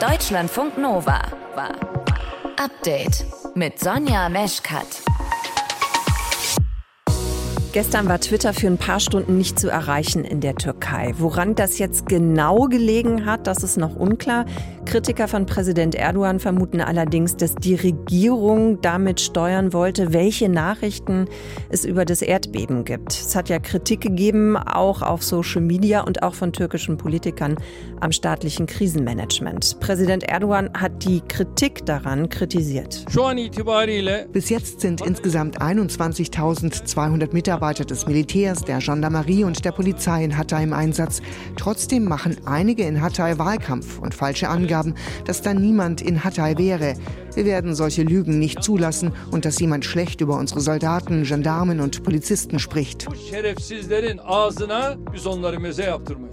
Deutschlandfunk Nova war Update mit Sonja Meschkat. Gestern war Twitter für ein paar Stunden nicht zu erreichen in der Türkei. Woran das jetzt genau gelegen hat, das ist noch unklar. Kritiker von Präsident Erdogan vermuten allerdings, dass die Regierung damit steuern wollte, welche Nachrichten es über das Erdbeben gibt. Es hat ja Kritik gegeben, auch auf Social Media und auch von türkischen Politikern am staatlichen Krisenmanagement. Präsident Erdogan hat die Kritik daran kritisiert. Bis jetzt sind insgesamt 21.200 Mitarbeiter des Militärs, der Gendarmerie und der Polizei in Hatay im Einsatz. Trotzdem machen einige in Hatay Wahlkampf und falsche Angaben haben, dass da niemand in Hatay wäre. Wir werden solche Lügen nicht zulassen und dass jemand schlecht über unsere Soldaten, Gendarmen und Polizisten spricht.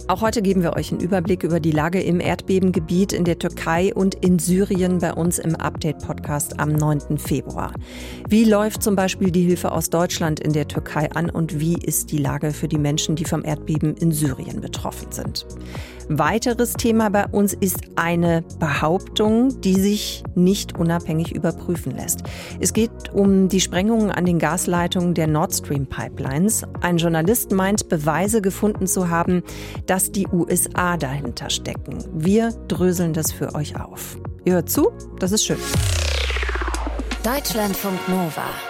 Auch heute geben wir euch einen Überblick über die Lage im Erdbebengebiet in der Türkei und in Syrien bei uns im Update-Podcast am 9. Februar. Wie läuft zum Beispiel die Hilfe aus Deutschland in der Türkei an und wie ist die Lage für die Menschen, die vom Erdbeben in Syrien betroffen sind? Weiteres Thema bei uns ist eine Behauptung, die sich nicht unabhängig überprüfen lässt. Es geht um die Sprengungen an den Gasleitungen der Nord Stream Pipelines. Ein Journalist meint, Beweise gefunden zu haben, dass die USA dahinter stecken. Wir dröseln das für euch auf. Ihr hört zu, das ist schön. Deutschlandfunk Nova.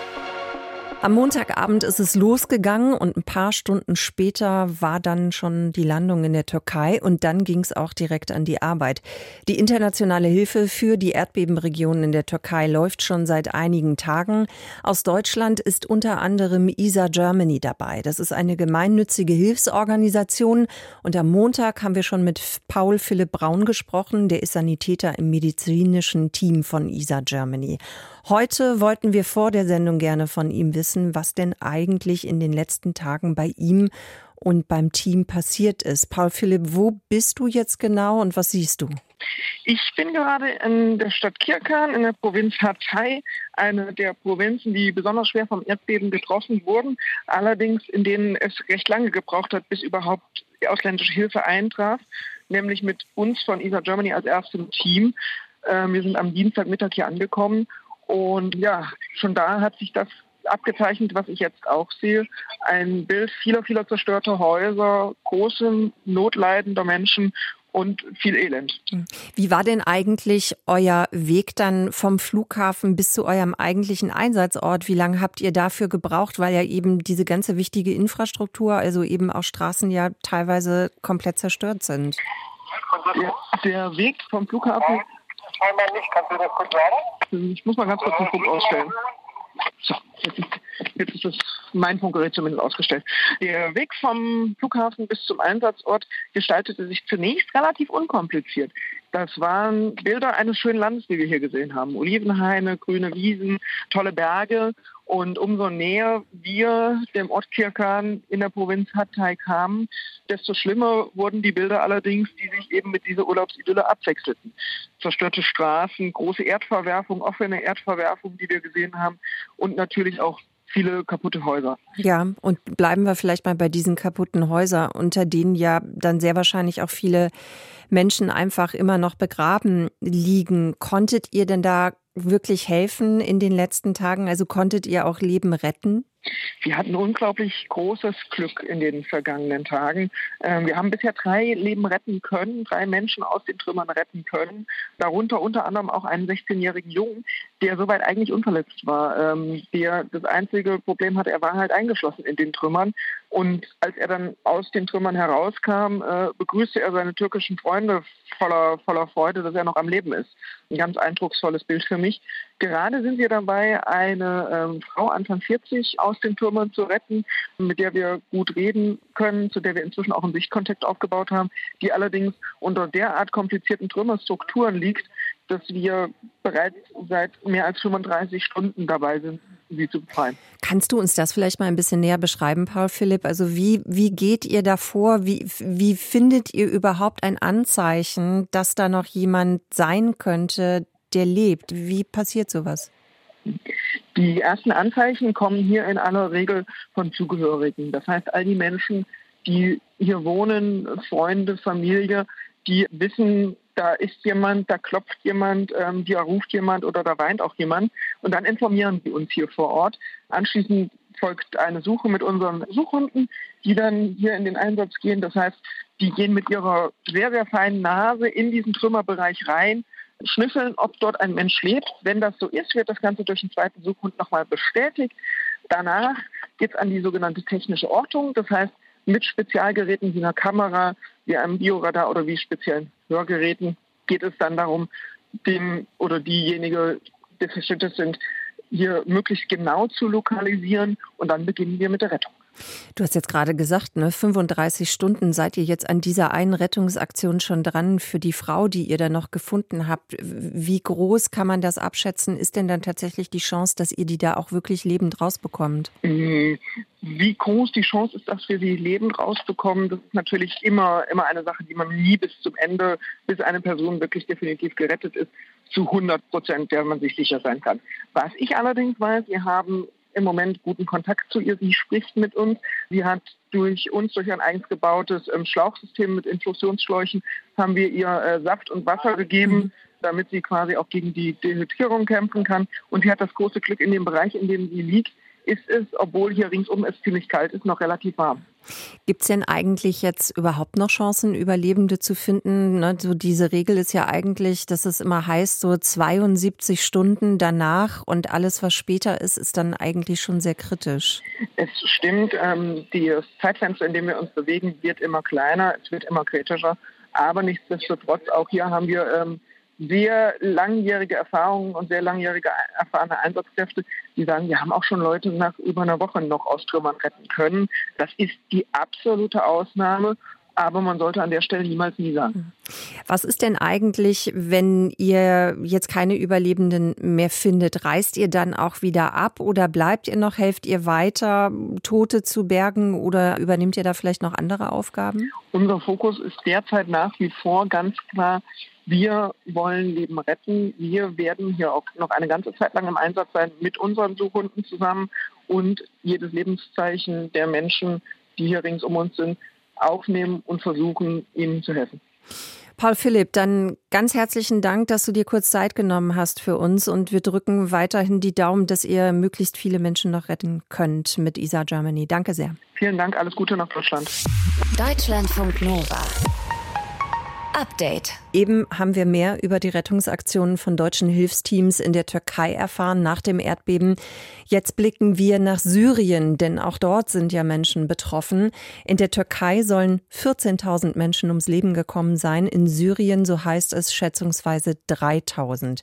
Am Montagabend ist es losgegangen und ein paar Stunden später war dann schon die Landung in der Türkei und dann ging es auch direkt an die Arbeit. Die internationale Hilfe für die Erdbebenregionen in der Türkei läuft schon seit einigen Tagen. Aus Deutschland ist unter anderem ISA Germany dabei. Das ist eine gemeinnützige Hilfsorganisation und am Montag haben wir schon mit Paul Philipp Braun gesprochen, der ist Sanitäter im medizinischen Team von ISA Germany. Heute wollten wir vor der Sendung gerne von ihm wissen, was denn eigentlich in den letzten Tagen bei ihm und beim Team passiert ist. Paul Philipp, wo bist du jetzt genau und was siehst du? Ich bin gerade in der Stadt Kirkan in der Provinz Hatay, eine der Provinzen, die besonders schwer vom Erdbeben getroffen wurden, allerdings in denen es recht lange gebraucht hat, bis überhaupt ausländische Hilfe eintraf, nämlich mit uns von ISA Germany als erstem Team. Ähm, wir sind am Dienstagmittag hier angekommen und ja, schon da hat sich das abgezeichnet, was ich jetzt auch sehe. Ein Bild vieler, vieler zerstörter Häuser, große notleidender Menschen und viel Elend. Hm. Wie war denn eigentlich euer Weg dann vom Flughafen bis zu eurem eigentlichen Einsatzort? Wie lange habt ihr dafür gebraucht, weil ja eben diese ganze wichtige Infrastruktur, also eben auch Straßen ja teilweise komplett zerstört sind? Der, der Weg vom Flughafen Einmal nicht, kannst du das kurz sagen? Ich muss mal ganz kurz den Funk ausstellen. So, jetzt ist, jetzt ist das mein Funkgerät zumindest ausgestellt. Der Weg vom Flughafen bis zum Einsatzort gestaltete sich zunächst relativ unkompliziert. Das waren Bilder eines schönen Landes, die wir hier gesehen haben. Olivenhaine, grüne Wiesen, tolle Berge. Und umso näher wir dem Ort Kirkan in der Provinz Hatay kamen, desto schlimmer wurden die Bilder allerdings, die sich eben mit dieser Urlaubsidylle abwechselten. Zerstörte Straßen, große Erdverwerfung, offene Erdverwerfung, die wir gesehen haben und natürlich auch viele kaputte Häuser. Ja, und bleiben wir vielleicht mal bei diesen kaputten Häusern, unter denen ja dann sehr wahrscheinlich auch viele Menschen einfach immer noch begraben liegen. Konntet ihr denn da wirklich helfen in den letzten Tagen? Also konntet ihr auch Leben retten? Wir hatten unglaublich großes Glück in den vergangenen Tagen. Ähm, wir haben bisher drei Leben retten können, drei Menschen aus den Trümmern retten können. Darunter unter anderem auch einen 16-jährigen Jungen, der soweit eigentlich unverletzt war. Ähm, der das einzige Problem hatte, er war halt eingeschlossen in den Trümmern. Und als er dann aus den Trümmern herauskam, äh, begrüßte er seine türkischen Freunde voller, voller Freude, dass er noch am Leben ist. Ein ganz eindrucksvolles Bild für mich. Gerade sind wir dabei, eine ähm, Frau Anfang 40 aus den Türmen zu retten, mit der wir gut reden können, zu der wir inzwischen auch einen Sichtkontakt aufgebaut haben, die allerdings unter derart komplizierten Trümmerstrukturen liegt, dass wir bereits seit mehr als 35 Stunden dabei sind, sie zu befreien. Kannst du uns das vielleicht mal ein bisschen näher beschreiben, Paul Philipp? Also wie, wie geht ihr davor? Wie, wie findet ihr überhaupt ein Anzeichen, dass da noch jemand sein könnte, der lebt? Wie passiert sowas? Die ersten Anzeichen kommen hier in aller Regel von Zugehörigen. Das heißt, all die Menschen, die hier wohnen, Freunde, Familie, die wissen, da ist jemand, da klopft jemand, ähm, da ruft jemand oder da weint auch jemand. Und dann informieren sie uns hier vor Ort. Anschließend folgt eine Suche mit unseren Suchhunden, die dann hier in den Einsatz gehen. Das heißt, die gehen mit ihrer sehr, sehr feinen Nase in diesen Trümmerbereich rein, schnüffeln, ob dort ein Mensch lebt. Wenn das so ist, wird das Ganze durch einen zweiten Suchhund nochmal bestätigt. Danach geht es an die sogenannte technische Ortung. Das heißt, mit Spezialgeräten wie einer Kamera, wie einem Bioradar oder wie speziellen Hörgeräten geht es dann darum, den oder diejenige, die verschüttet sind, hier möglichst genau zu lokalisieren und dann beginnen wir mit der Rettung. Du hast jetzt gerade gesagt, ne, 35 Stunden seid ihr jetzt an dieser einen Rettungsaktion schon dran für die Frau, die ihr da noch gefunden habt. Wie groß kann man das abschätzen? Ist denn dann tatsächlich die Chance, dass ihr die da auch wirklich lebend rausbekommt? Wie groß die Chance ist, dass wir sie lebend rausbekommen, das ist natürlich immer, immer eine Sache, die man nie bis zum Ende, bis eine Person wirklich definitiv gerettet ist, zu 100 Prozent, der man sich sicher sein kann. Was ich allerdings weiß, wir haben im Moment guten Kontakt zu ihr. Sie spricht mit uns. Sie hat durch uns, durch ein eigens gebautes ähm, Schlauchsystem mit Infusionsschläuchen, haben wir ihr äh, Saft und Wasser gegeben, mhm. damit sie quasi auch gegen die Dehydrierung kämpfen kann. Und sie hat das große Glück, in dem Bereich, in dem sie liegt, ist es, obwohl hier ringsum es ziemlich kalt ist, noch relativ warm. Gibt es denn eigentlich jetzt überhaupt noch Chancen, Überlebende zu finden? Ne, so diese Regel ist ja eigentlich, dass es immer heißt, so 72 Stunden danach und alles, was später ist, ist dann eigentlich schon sehr kritisch. Es stimmt, ähm, das Zeitfenster, in dem wir uns bewegen, wird immer kleiner, es wird immer kritischer. Aber nichtsdestotrotz, auch hier haben wir ähm, sehr langjährige Erfahrungen und sehr langjährige erfahrene Einsatzkräfte, die sagen, wir haben auch schon Leute nach über einer Woche noch aus Trümmern retten können. Das ist die absolute Ausnahme. Aber man sollte an der Stelle niemals nie sagen. Was ist denn eigentlich, wenn ihr jetzt keine Überlebenden mehr findet? Reist ihr dann auch wieder ab oder bleibt ihr noch? Helft ihr weiter, Tote zu bergen oder übernimmt ihr da vielleicht noch andere Aufgaben? Unser Fokus ist derzeit nach wie vor ganz klar wir wollen Leben retten. Wir werden hier auch noch eine ganze Zeit lang im Einsatz sein mit unseren Suchhunden zusammen und jedes Lebenszeichen der Menschen, die hier rings um uns sind, aufnehmen und versuchen, ihnen zu helfen. Paul Philipp, dann ganz herzlichen Dank, dass du dir kurz Zeit genommen hast für uns und wir drücken weiterhin die Daumen, dass ihr möglichst viele Menschen noch retten könnt mit ISA Germany. Danke sehr. Vielen Dank, alles Gute nach Deutschland. Deutschlandfunk Nova. Update. Eben haben wir mehr über die Rettungsaktionen von deutschen Hilfsteams in der Türkei erfahren nach dem Erdbeben. Jetzt blicken wir nach Syrien, denn auch dort sind ja Menschen betroffen. In der Türkei sollen 14.000 Menschen ums Leben gekommen sein. In Syrien, so heißt es, schätzungsweise 3.000.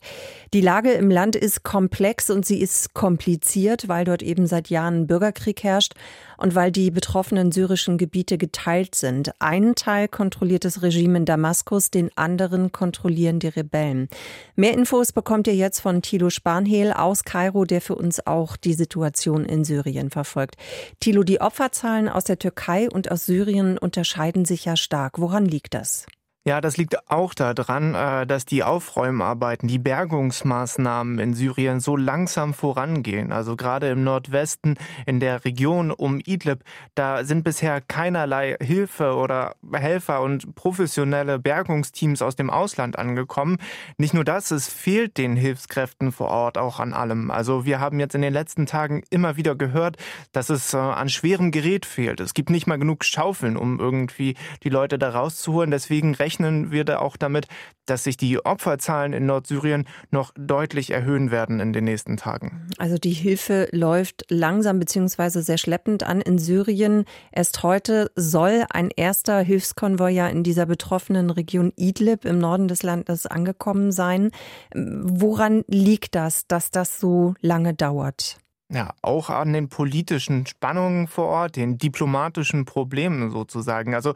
Die Lage im Land ist komplex und sie ist kompliziert, weil dort eben seit Jahren Bürgerkrieg herrscht und weil die betroffenen syrischen Gebiete geteilt sind. Ein Teil kontrolliert das Regime in Damaskus, den anderen kontrollieren die Rebellen. Mehr Infos bekommt ihr jetzt von Thilo Spanhehl aus Kairo, der für uns auch die Situation in Syrien verfolgt. Thilo, die Opferzahlen aus der Türkei und aus Syrien unterscheiden sich ja stark. Woran liegt das? Ja, das liegt auch daran, äh, dass die Aufräumarbeiten, die Bergungsmaßnahmen in Syrien so langsam vorangehen. Also gerade im Nordwesten, in der Region um Idlib, da sind bisher keinerlei Hilfe oder Helfer und professionelle Bergungsteams aus dem Ausland angekommen. Nicht nur das, es fehlt den Hilfskräften vor Ort auch an allem. Also wir haben jetzt in den letzten Tagen immer wieder gehört, dass es äh, an schwerem Gerät fehlt. Es gibt nicht mal genug Schaufeln, um irgendwie die Leute da rauszuholen. Deswegen rechnen rechnen wir da auch damit, dass sich die Opferzahlen in Nordsyrien noch deutlich erhöhen werden in den nächsten Tagen. Also die Hilfe läuft langsam bzw. sehr schleppend an in Syrien. Erst heute soll ein erster Hilfskonvoi ja in dieser betroffenen Region Idlib im Norden des Landes angekommen sein. Woran liegt das, dass das so lange dauert? Ja, auch an den politischen Spannungen vor Ort, den diplomatischen Problemen sozusagen. Also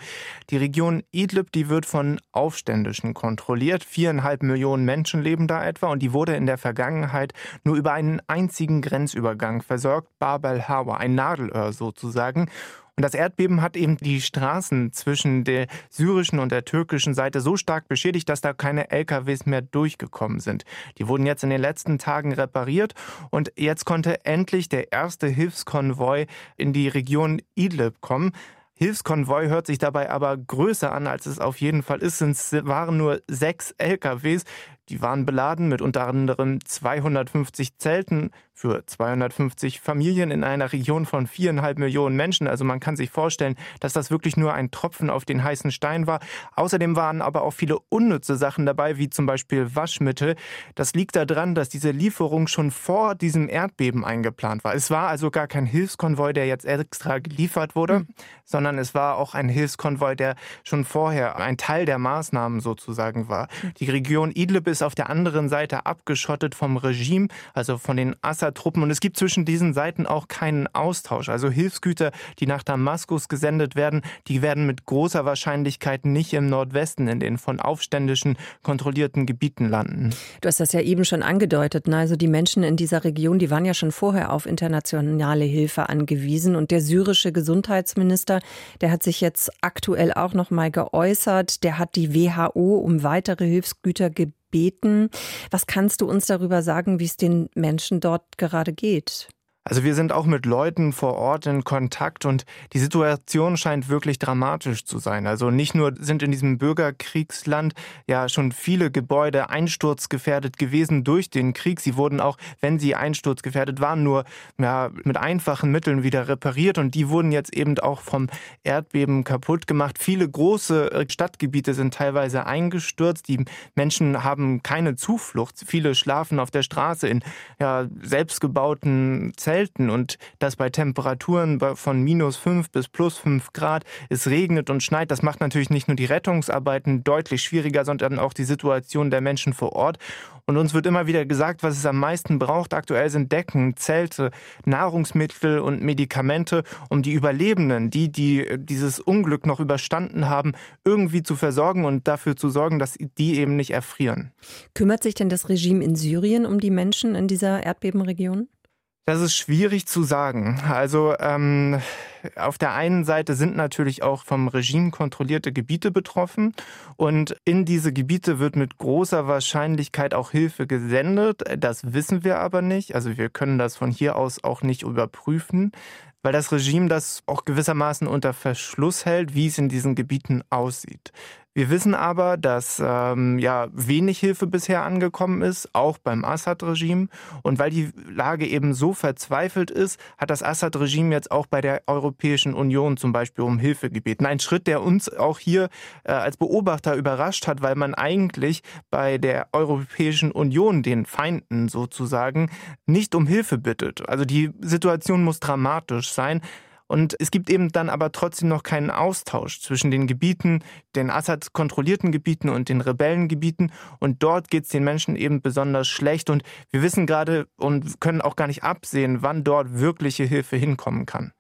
die Region Idlib, die wird von Aufständischen kontrolliert. Viereinhalb Millionen Menschen leben da etwa und die wurde in der Vergangenheit nur über einen einzigen Grenzübergang versorgt, Bab el-Hawa, ein Nadelöhr sozusagen. Und das Erdbeben hat eben die Straßen zwischen der syrischen und der türkischen Seite so stark beschädigt, dass da keine LKWs mehr durchgekommen sind. Die wurden jetzt in den letzten Tagen repariert und jetzt konnte endlich der erste Hilfskonvoi in die Region Idlib kommen. Hilfskonvoi hört sich dabei aber größer an, als es auf jeden Fall ist. Es waren nur sechs LKWs, die waren beladen mit unter anderem 250 Zelten für 250 Familien in einer Region von viereinhalb Millionen Menschen. Also man kann sich vorstellen, dass das wirklich nur ein Tropfen auf den heißen Stein war. Außerdem waren aber auch viele unnütze Sachen dabei, wie zum Beispiel Waschmittel. Das liegt daran, dass diese Lieferung schon vor diesem Erdbeben eingeplant war. Es war also gar kein Hilfskonvoi, der jetzt extra geliefert wurde, mhm. sondern es war auch ein Hilfskonvoi, der schon vorher ein Teil der Maßnahmen sozusagen war. Mhm. Die Region Idlib ist auf der anderen Seite abgeschottet vom Regime, also von den Assad Truppen und es gibt zwischen diesen Seiten auch keinen Austausch. Also Hilfsgüter, die nach Damaskus gesendet werden, die werden mit großer Wahrscheinlichkeit nicht im Nordwesten in den von Aufständischen kontrollierten Gebieten landen. Du hast das ja eben schon angedeutet. Ne? Also die Menschen in dieser Region, die waren ja schon vorher auf internationale Hilfe angewiesen und der syrische Gesundheitsminister, der hat sich jetzt aktuell auch noch mal geäußert. Der hat die WHO um weitere Hilfsgüter gebeten beten. Was kannst du uns darüber sagen, wie es den Menschen dort gerade geht? Also wir sind auch mit Leuten vor Ort in Kontakt und die Situation scheint wirklich dramatisch zu sein. Also nicht nur sind in diesem Bürgerkriegsland ja schon viele Gebäude einsturzgefährdet gewesen durch den Krieg. Sie wurden auch, wenn sie einsturzgefährdet waren, nur ja, mit einfachen Mitteln wieder repariert und die wurden jetzt eben auch vom Erdbeben kaputt gemacht. Viele große äh, Stadtgebiete sind teilweise eingestürzt. Die Menschen haben keine Zuflucht. Viele schlafen auf der Straße in ja, selbstgebauten Zelten selten und das bei Temperaturen von minus 5 bis plus 5 Grad. Es regnet und schneit. Das macht natürlich nicht nur die Rettungsarbeiten deutlich schwieriger, sondern auch die Situation der Menschen vor Ort. Und uns wird immer wieder gesagt, was es am meisten braucht. Aktuell sind Decken, Zelte, Nahrungsmittel und Medikamente, um die Überlebenden, die, die dieses Unglück noch überstanden haben, irgendwie zu versorgen und dafür zu sorgen, dass die eben nicht erfrieren. Kümmert sich denn das Regime in Syrien um die Menschen in dieser Erdbebenregion? Das ist schwierig zu sagen. Also ähm, auf der einen Seite sind natürlich auch vom Regime kontrollierte Gebiete betroffen und in diese Gebiete wird mit großer Wahrscheinlichkeit auch Hilfe gesendet. Das wissen wir aber nicht. Also wir können das von hier aus auch nicht überprüfen weil das Regime das auch gewissermaßen unter Verschluss hält, wie es in diesen Gebieten aussieht. Wir wissen aber, dass ähm, ja wenig Hilfe bisher angekommen ist, auch beim Assad-Regime. Und weil die Lage eben so verzweifelt ist, hat das Assad-Regime jetzt auch bei der Europäischen Union zum Beispiel um Hilfe gebeten. Ein Schritt, der uns auch hier äh, als Beobachter überrascht hat, weil man eigentlich bei der Europäischen Union, den Feinden sozusagen, nicht um Hilfe bittet. Also die Situation muss dramatisch sein. Und es gibt eben dann aber trotzdem noch keinen Austausch zwischen den Gebieten, den Assad kontrollierten Gebieten und den Rebellengebieten. Und dort geht es den Menschen eben besonders schlecht. Und wir wissen gerade und können auch gar nicht absehen, wann dort wirkliche Hilfe hinkommen kann.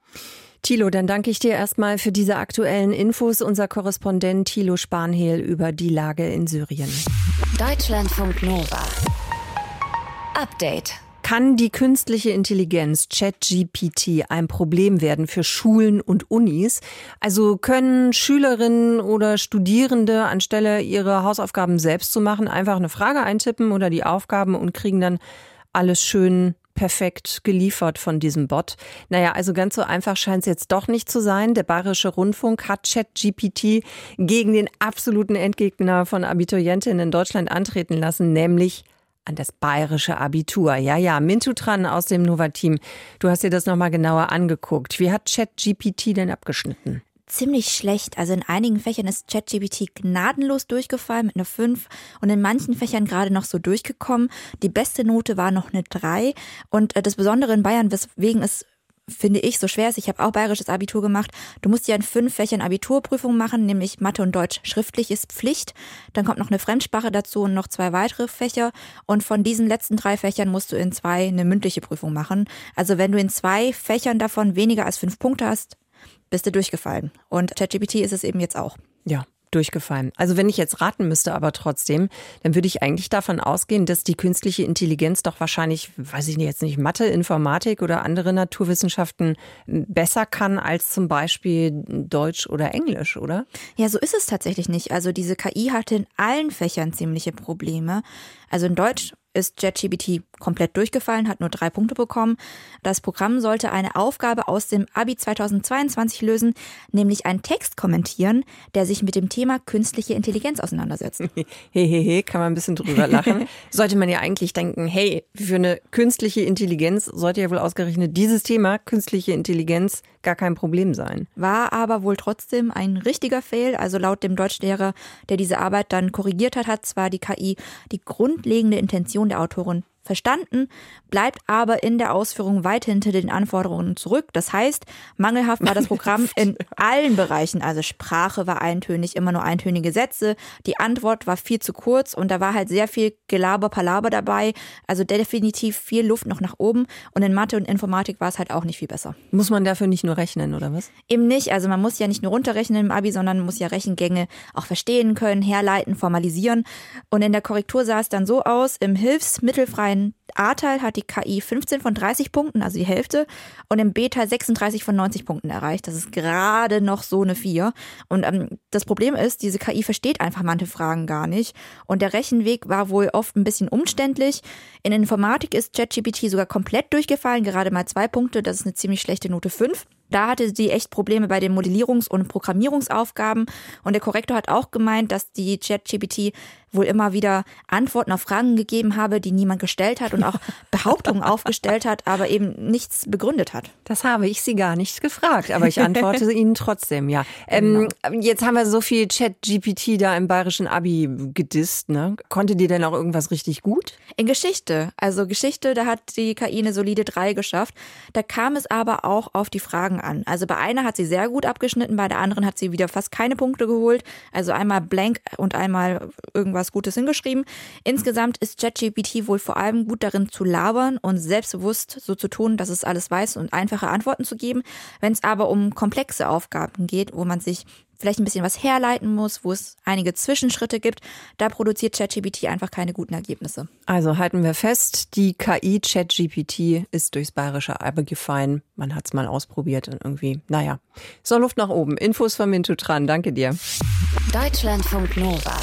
Thilo, dann danke ich dir erstmal für diese aktuellen Infos. Unser Korrespondent Thilo Spanhehl über die Lage in Syrien. Deutschlandfunk Nova. Update. Kann die künstliche Intelligenz ChatGPT ein Problem werden für Schulen und Unis? Also können Schülerinnen oder Studierende anstelle ihre Hausaufgaben selbst zu machen, einfach eine Frage eintippen oder die Aufgaben und kriegen dann alles schön perfekt geliefert von diesem Bot. Naja, also ganz so einfach scheint es jetzt doch nicht zu sein. Der Bayerische Rundfunk hat ChatGPT gegen den absoluten Endgegner von Abiturientinnen in Deutschland antreten lassen, nämlich an das bayerische Abitur. Ja, ja, Mintu Tran aus dem Nova-Team. Du hast dir das nochmal genauer angeguckt. Wie hat ChatGPT denn abgeschnitten? ziemlich schlecht. Also in einigen Fächern ist ChatGPT gnadenlos durchgefallen mit einer 5 und in manchen Fächern gerade noch so durchgekommen. Die beste Note war noch eine 3 und äh, das Besondere in Bayern, weswegen es finde ich, so schwer ist. Ich habe auch bayerisches Abitur gemacht. Du musst ja in fünf Fächern Abiturprüfung machen, nämlich Mathe und Deutsch schriftlich ist Pflicht. Dann kommt noch eine Fremdsprache dazu und noch zwei weitere Fächer. Und von diesen letzten drei Fächern musst du in zwei eine mündliche Prüfung machen. Also wenn du in zwei Fächern davon weniger als fünf Punkte hast, bist du durchgefallen. Und ChatGPT ist es eben jetzt auch. Ja, durchgefallen. Also wenn ich jetzt raten müsste, aber trotzdem, dann würde ich eigentlich davon ausgehen, dass die künstliche Intelligenz doch wahrscheinlich, weiß ich jetzt nicht Mathe, Informatik oder andere Naturwissenschaften besser kann als zum Beispiel Deutsch oder Englisch, oder? Ja, so ist es tatsächlich nicht. Also diese KI hatte in allen Fächern ziemliche Probleme. Also in Deutsch ist ChatGPT komplett durchgefallen, hat nur drei Punkte bekommen. Das Programm sollte eine Aufgabe aus dem Abi 2022 lösen, nämlich einen Text kommentieren, der sich mit dem Thema künstliche Intelligenz auseinandersetzt. Hehehe, kann man ein bisschen drüber lachen. sollte man ja eigentlich denken, hey, für eine künstliche Intelligenz sollte ja wohl ausgerechnet dieses Thema, künstliche Intelligenz, gar kein Problem sein. War aber wohl trotzdem ein richtiger Fail. Also laut dem Deutschlehrer, der diese Arbeit dann korrigiert hat, hat zwar die KI die grundlegende Intention der Autorin verstanden, bleibt aber in der Ausführung weit hinter den Anforderungen zurück. Das heißt, mangelhaft war das Programm in allen Bereichen. Also Sprache war eintönig, immer nur eintönige Sätze. Die Antwort war viel zu kurz und da war halt sehr viel Gelaber, Palaber dabei. Also definitiv viel Luft noch nach oben. Und in Mathe und Informatik war es halt auch nicht viel besser. Muss man dafür nicht nur rechnen, oder was? Eben nicht. Also man muss ja nicht nur runterrechnen im Abi, sondern muss ja Rechengänge auch verstehen können, herleiten, formalisieren. Und in der Korrektur sah es dann so aus, im hilfsmittelfreien ein A-Teil hat die KI 15 von 30 Punkten, also die Hälfte, und im B-Teil 36 von 90 Punkten erreicht. Das ist gerade noch so eine 4. Und ähm, das Problem ist, diese KI versteht einfach manche Fragen gar nicht. Und der Rechenweg war wohl oft ein bisschen umständlich. In Informatik ist ChatGPT sogar komplett durchgefallen, gerade mal zwei Punkte. Das ist eine ziemlich schlechte Note 5. Da hatte sie echt Probleme bei den Modellierungs- und Programmierungsaufgaben. Und der Korrektor hat auch gemeint, dass die ChatGPT wohl immer wieder Antworten auf Fragen gegeben habe, die niemand gestellt hat und auch Behauptungen aufgestellt hat, aber eben nichts begründet hat. Das habe ich sie gar nicht gefragt, aber ich antworte Ihnen trotzdem, ja. Ähm, genau. Jetzt haben wir so viel Chat-GPT da im bayerischen Abi gedisst, ne? Konnte die denn auch irgendwas richtig gut? In Geschichte. Also Geschichte, da hat die KI eine solide 3 geschafft. Da kam es aber auch auf die Fragen an. Also bei einer hat sie sehr gut abgeschnitten, bei der anderen hat sie wieder fast keine Punkte geholt. Also einmal blank und einmal irgendwas was Gutes hingeschrieben. Insgesamt ist ChatGPT wohl vor allem gut darin zu labern und selbstbewusst so zu tun, dass es alles weiß und einfache Antworten zu geben. Wenn es aber um komplexe Aufgaben geht, wo man sich vielleicht ein bisschen was herleiten muss, wo es einige Zwischenschritte gibt, da produziert ChatGPT einfach keine guten Ergebnisse. Also halten wir fest, die KI ChatGPT ist durchs bayerische Albe gefallen. Man hat es mal ausprobiert und irgendwie, naja, so Luft nach oben. Infos von Mintu dran. Danke dir. Deutschlandfunk Nova.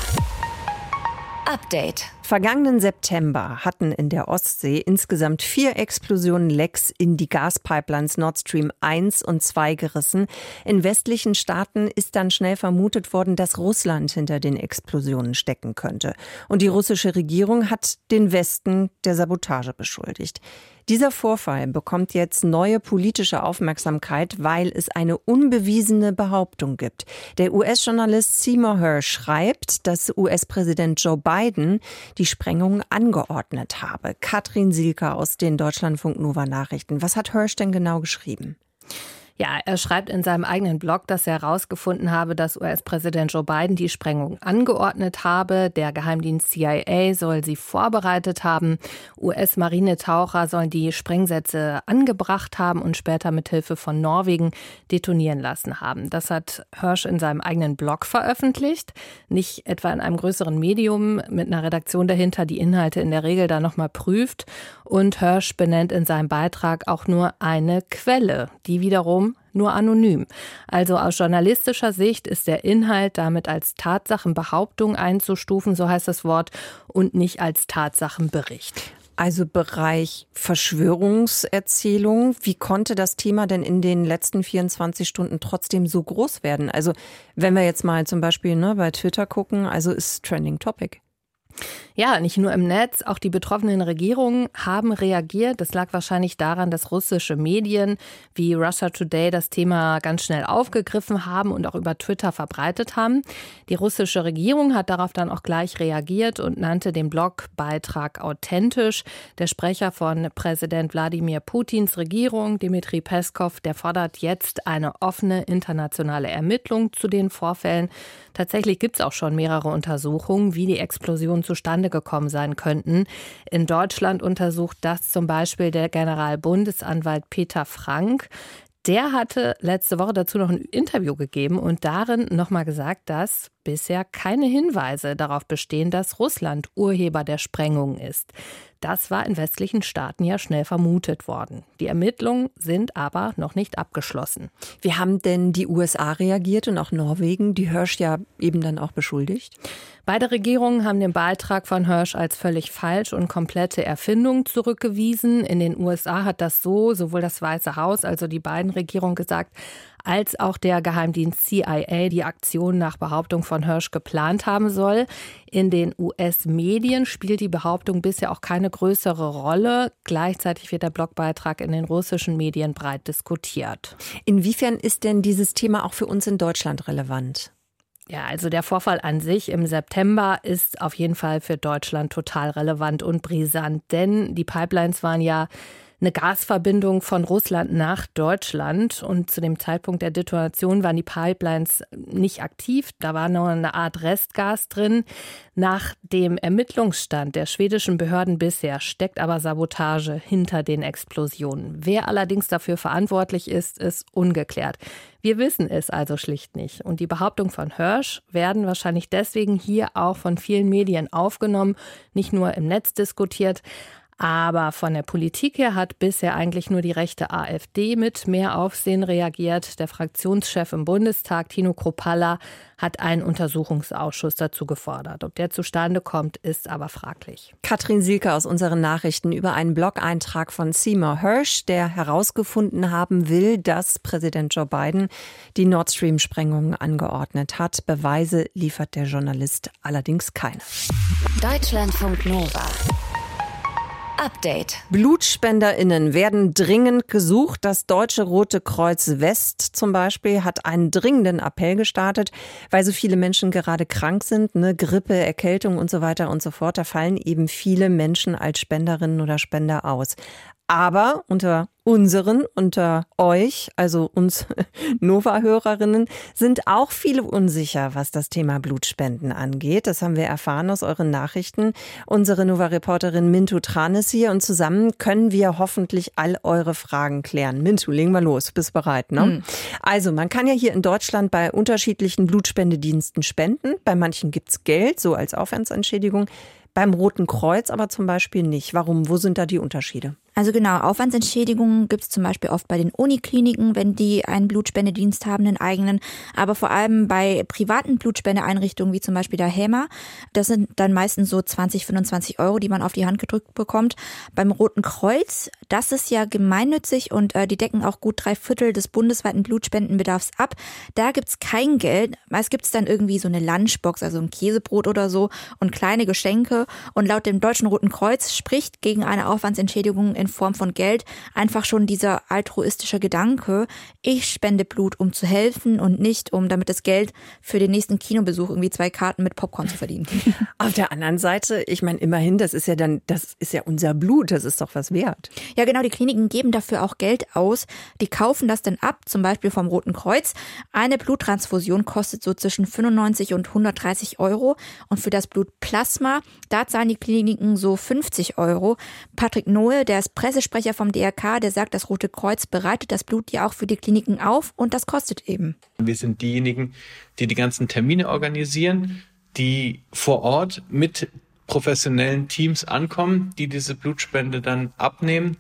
Update. Vergangenen September hatten in der Ostsee insgesamt vier Explosionen Lecks in die Gaspipelines Nord Stream 1 und 2 gerissen. In westlichen Staaten ist dann schnell vermutet worden, dass Russland hinter den Explosionen stecken könnte. Und die russische Regierung hat den Westen der Sabotage beschuldigt. Dieser Vorfall bekommt jetzt neue politische Aufmerksamkeit, weil es eine unbewiesene Behauptung gibt. Der US-Journalist Seymour Hersh schreibt, dass US-Präsident Joe Biden die Sprengung angeordnet habe. Katrin Silke aus den Deutschlandfunk Nova Nachrichten. Was hat Hirsch denn genau geschrieben? Ja, er schreibt in seinem eigenen Blog, dass er herausgefunden habe, dass US-Präsident Joe Biden die Sprengung angeordnet habe. Der Geheimdienst CIA soll sie vorbereitet haben. US-Marinetaucher sollen die Sprengsätze angebracht haben und später mit Hilfe von Norwegen detonieren lassen haben. Das hat Hirsch in seinem eigenen Blog veröffentlicht. Nicht etwa in einem größeren Medium mit einer Redaktion dahinter, die Inhalte in der Regel da nochmal prüft. Und Hirsch benennt in seinem Beitrag auch nur eine Quelle, die wiederum nur anonym. Also aus journalistischer Sicht ist der Inhalt damit als Tatsachenbehauptung einzustufen, so heißt das Wort, und nicht als Tatsachenbericht. Also Bereich Verschwörungserzählung. Wie konnte das Thema denn in den letzten 24 Stunden trotzdem so groß werden? Also wenn wir jetzt mal zum Beispiel ne, bei Twitter gucken, also ist Trending Topic. Ja, nicht nur im Netz, auch die betroffenen Regierungen haben reagiert. Das lag wahrscheinlich daran, dass russische Medien wie Russia Today das Thema ganz schnell aufgegriffen haben und auch über Twitter verbreitet haben. Die russische Regierung hat darauf dann auch gleich reagiert und nannte den Blogbeitrag authentisch. Der Sprecher von Präsident Wladimir Putins Regierung, Dmitri Peskov, der fordert jetzt eine offene internationale Ermittlung zu den Vorfällen. Tatsächlich gibt es auch schon mehrere Untersuchungen, wie die Explosion zustande gekommen sein könnten. In Deutschland untersucht das zum Beispiel der Generalbundesanwalt Peter Frank. Der hatte letzte Woche dazu noch ein Interview gegeben und darin nochmal gesagt, dass bisher keine Hinweise darauf bestehen, dass Russland Urheber der Sprengung ist. Das war in westlichen Staaten ja schnell vermutet worden. Die Ermittlungen sind aber noch nicht abgeschlossen. Wie haben denn die USA reagiert und auch Norwegen, die Hirsch ja eben dann auch beschuldigt? Beide Regierungen haben den Beitrag von Hirsch als völlig falsch und komplette Erfindung zurückgewiesen. In den USA hat das so sowohl das Weiße Haus, also die beiden Regierungen gesagt, als auch der Geheimdienst CIA die Aktion nach Behauptung von Hirsch geplant haben soll. In den US-Medien spielt die Behauptung bisher auch keine größere Rolle. Gleichzeitig wird der Blogbeitrag in den russischen Medien breit diskutiert. Inwiefern ist denn dieses Thema auch für uns in Deutschland relevant? Ja, also der Vorfall an sich im September ist auf jeden Fall für Deutschland total relevant und brisant, denn die Pipelines waren ja eine Gasverbindung von Russland nach Deutschland. Und zu dem Zeitpunkt der Detonation waren die Pipelines nicht aktiv. Da war noch eine Art Restgas drin. Nach dem Ermittlungsstand der schwedischen Behörden bisher steckt aber Sabotage hinter den Explosionen. Wer allerdings dafür verantwortlich ist, ist ungeklärt. Wir wissen es also schlicht nicht. Und die Behauptung von Hirsch werden wahrscheinlich deswegen hier auch von vielen Medien aufgenommen, nicht nur im Netz diskutiert. Aber von der Politik her hat bisher eigentlich nur die rechte AfD mit mehr Aufsehen reagiert. Der Fraktionschef im Bundestag, Tino Kropalla, hat einen Untersuchungsausschuss dazu gefordert. Ob der zustande kommt, ist aber fraglich. Katrin Silke aus unseren Nachrichten über einen Blog-Eintrag von Seymour Hirsch, der herausgefunden haben will, dass Präsident Joe Biden die Nord Stream-Sprengungen angeordnet hat. Beweise liefert der Journalist allerdings keine. Deutschlandfunk Nova. Update. BlutspenderInnen werden dringend gesucht. Das Deutsche Rote Kreuz West zum Beispiel hat einen dringenden Appell gestartet, weil so viele Menschen gerade krank sind, ne, Grippe, Erkältung und so weiter und so fort. Da fallen eben viele Menschen als Spenderinnen oder Spender aus. Aber unter unseren, unter euch, also uns Nova-Hörerinnen, sind auch viele unsicher, was das Thema Blutspenden angeht. Das haben wir erfahren aus euren Nachrichten. Unsere Nova-Reporterin Mintu Tran ist hier und zusammen können wir hoffentlich all eure Fragen klären. Mintu, legen wir los. Bist bereit, ne? Mhm. Also, man kann ja hier in Deutschland bei unterschiedlichen Blutspendediensten spenden. Bei manchen gibt's Geld, so als Aufwandsentschädigung. Beim Roten Kreuz aber zum Beispiel nicht. Warum? Wo sind da die Unterschiede? Also genau, Aufwandsentschädigungen gibt es zum Beispiel oft bei den Unikliniken, wenn die einen Blutspendedienst haben, einen eigenen, aber vor allem bei privaten Blutspendeeinrichtungen wie zum Beispiel der HEMA. Das sind dann meistens so 20, 25 Euro, die man auf die Hand gedrückt bekommt. Beim Roten Kreuz, das ist ja gemeinnützig und äh, die decken auch gut drei Viertel des bundesweiten Blutspendenbedarfs ab. Da gibt's kein Geld. Meist gibt's dann irgendwie so eine Lunchbox, also ein Käsebrot oder so und kleine Geschenke. Und laut dem Deutschen Roten Kreuz spricht gegen eine Aufwandsentschädigung in in Form von Geld einfach schon dieser altruistische Gedanke, ich spende Blut, um zu helfen und nicht, um damit das Geld für den nächsten Kinobesuch irgendwie zwei Karten mit Popcorn zu verdienen. Auf der anderen Seite, ich meine, immerhin, das ist ja dann, das ist ja unser Blut, das ist doch was wert. Ja, genau, die Kliniken geben dafür auch Geld aus. Die kaufen das dann ab, zum Beispiel vom Roten Kreuz. Eine Bluttransfusion kostet so zwischen 95 und 130 Euro. Und für das Blutplasma, da zahlen die Kliniken so 50 Euro. Patrick Nohe, der ist Pressesprecher vom DRK, der sagt, das Rote Kreuz bereitet das Blut ja auch für die Kliniken auf und das kostet eben. Wir sind diejenigen, die die ganzen Termine organisieren, die vor Ort mit professionellen Teams ankommen, die diese Blutspende dann abnehmen,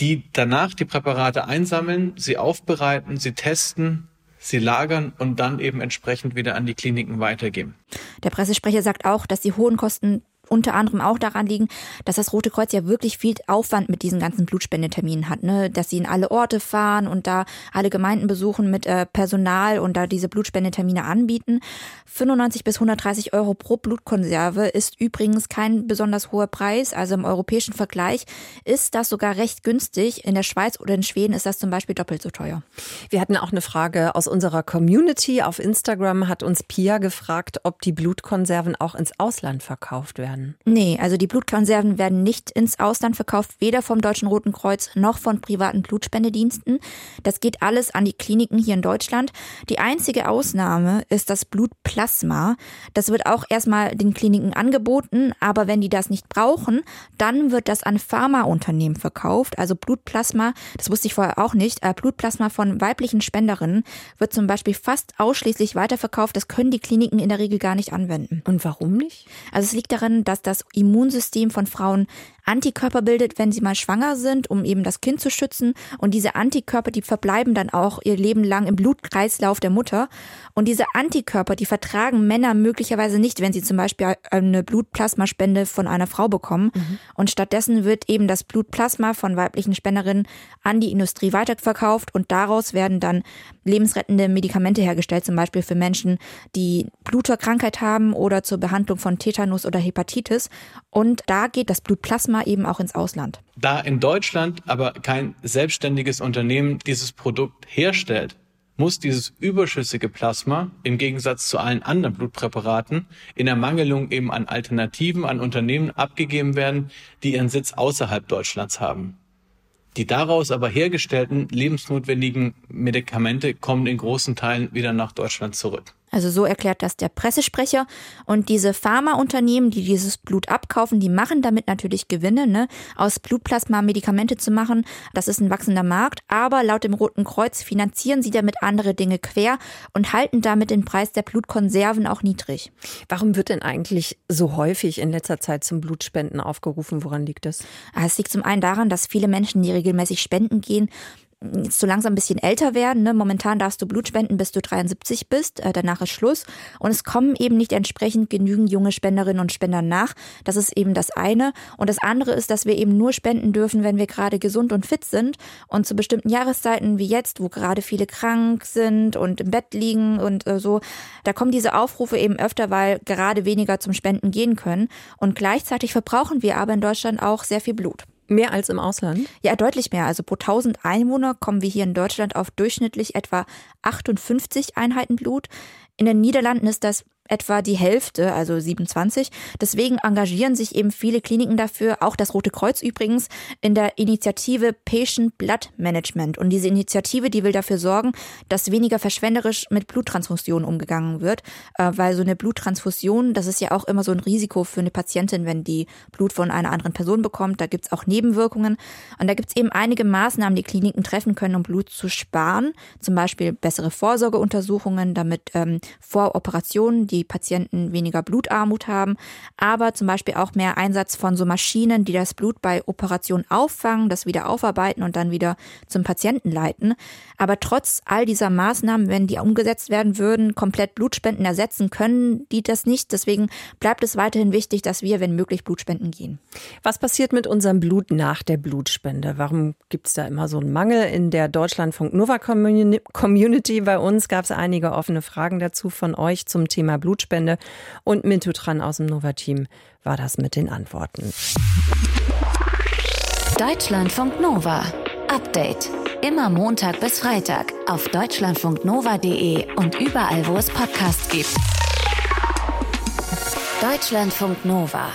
die danach die Präparate einsammeln, sie aufbereiten, sie testen, sie lagern und dann eben entsprechend wieder an die Kliniken weitergeben. Der Pressesprecher sagt auch, dass die hohen Kosten unter anderem auch daran liegen, dass das Rote Kreuz ja wirklich viel Aufwand mit diesen ganzen Blutspendeterminen hat, ne? dass sie in alle Orte fahren und da alle Gemeinden besuchen mit äh, Personal und da diese Blutspendetermine anbieten. 95 bis 130 Euro pro Blutkonserve ist übrigens kein besonders hoher Preis. Also im europäischen Vergleich ist das sogar recht günstig. In der Schweiz oder in Schweden ist das zum Beispiel doppelt so teuer. Wir hatten auch eine Frage aus unserer Community. Auf Instagram hat uns Pia gefragt, ob die Blutkonserven auch ins Ausland verkauft werden. Werden? Nee, also die Blutkonserven werden nicht ins Ausland verkauft, weder vom Deutschen Roten Kreuz noch von privaten Blutspendediensten. Das geht alles an die Kliniken hier in Deutschland. Die einzige Ausnahme ist das Blutplasma. Das wird auch erstmal den Kliniken angeboten, aber wenn die das nicht brauchen, dann wird das an Pharmaunternehmen verkauft. Also Blutplasma, das wusste ich vorher auch nicht, äh, Blutplasma von weiblichen Spenderinnen wird zum Beispiel fast ausschließlich weiterverkauft. Das können die Kliniken in der Regel gar nicht anwenden. Und warum nicht? Also es liegt darin, dass das Immunsystem von Frauen Antikörper bildet, wenn sie mal schwanger sind, um eben das Kind zu schützen. Und diese Antikörper, die verbleiben dann auch ihr Leben lang im Blutkreislauf der Mutter. Und diese Antikörper, die vertragen Männer möglicherweise nicht, wenn sie zum Beispiel eine Blutplasmaspende von einer Frau bekommen. Mhm. Und stattdessen wird eben das Blutplasma von weiblichen Spenderinnen an die Industrie weiterverkauft und daraus werden dann lebensrettende Medikamente hergestellt, zum Beispiel für Menschen, die Bluterkrankheit haben oder zur Behandlung von Tetanus oder Hepatitis. Und da geht das Blutplasma Plasma eben auch ins Ausland. Da in Deutschland aber kein selbstständiges Unternehmen dieses Produkt herstellt, muss dieses überschüssige Plasma im Gegensatz zu allen anderen Blutpräparaten in Ermangelung eben an Alternativen an Unternehmen abgegeben werden, die ihren Sitz außerhalb Deutschlands haben. Die daraus aber hergestellten lebensnotwendigen Medikamente kommen in großen Teilen wieder nach Deutschland zurück. Also so erklärt das der Pressesprecher. Und diese Pharmaunternehmen, die dieses Blut abkaufen, die machen damit natürlich Gewinne, ne? aus Blutplasma Medikamente zu machen. Das ist ein wachsender Markt. Aber laut dem Roten Kreuz finanzieren sie damit andere Dinge quer und halten damit den Preis der Blutkonserven auch niedrig. Warum wird denn eigentlich so häufig in letzter Zeit zum Blutspenden aufgerufen? Woran liegt das? Ah, es liegt zum einen daran, dass viele Menschen, die regelmäßig spenden gehen, jetzt so langsam ein bisschen älter werden. Ne? Momentan darfst du Blut spenden, bis du 73 bist. Äh, danach ist Schluss. Und es kommen eben nicht entsprechend genügend junge Spenderinnen und Spender nach. Das ist eben das eine. Und das andere ist, dass wir eben nur spenden dürfen, wenn wir gerade gesund und fit sind. Und zu bestimmten Jahreszeiten wie jetzt, wo gerade viele krank sind und im Bett liegen und äh, so, da kommen diese Aufrufe eben öfter, weil gerade weniger zum Spenden gehen können. Und gleichzeitig verbrauchen wir aber in Deutschland auch sehr viel Blut. Mehr als im Ausland? Ja, deutlich mehr. Also pro 1000 Einwohner kommen wir hier in Deutschland auf durchschnittlich etwa 58 Einheiten Blut. In den Niederlanden ist das etwa die Hälfte, also 27. Deswegen engagieren sich eben viele Kliniken dafür, auch das Rote Kreuz übrigens, in der Initiative Patient Blood Management. Und diese Initiative, die will dafür sorgen, dass weniger verschwenderisch mit Bluttransfusionen umgegangen wird, äh, weil so eine Bluttransfusion, das ist ja auch immer so ein Risiko für eine Patientin, wenn die Blut von einer anderen Person bekommt. Da gibt's auch Nebenwirkungen. Und da gibt's eben einige Maßnahmen, die Kliniken treffen können, um Blut zu sparen. Zum Beispiel bessere Vorsorgeuntersuchungen, damit ähm, vor Operationen die die Patienten weniger Blutarmut haben, aber zum Beispiel auch mehr Einsatz von so Maschinen, die das Blut bei Operationen auffangen, das wieder aufarbeiten und dann wieder zum Patienten leiten. Aber trotz all dieser Maßnahmen, wenn die umgesetzt werden würden, komplett Blutspenden ersetzen können, die das nicht. Deswegen bleibt es weiterhin wichtig, dass wir, wenn möglich, Blutspenden gehen. Was passiert mit unserem Blut nach der Blutspende? Warum gibt es da immer so einen Mangel? In der Deutschlandfunk Nova Community bei uns gab es einige offene Fragen dazu von euch zum Thema Blutspende. Blutspende. Und Mintutran aus dem Nova-Team war das mit den Antworten. Deutschlandfunk Nova. Update. Immer Montag bis Freitag auf deutschlandfunknova.de und überall, wo es Podcasts gibt. Deutschlandfunk Nova.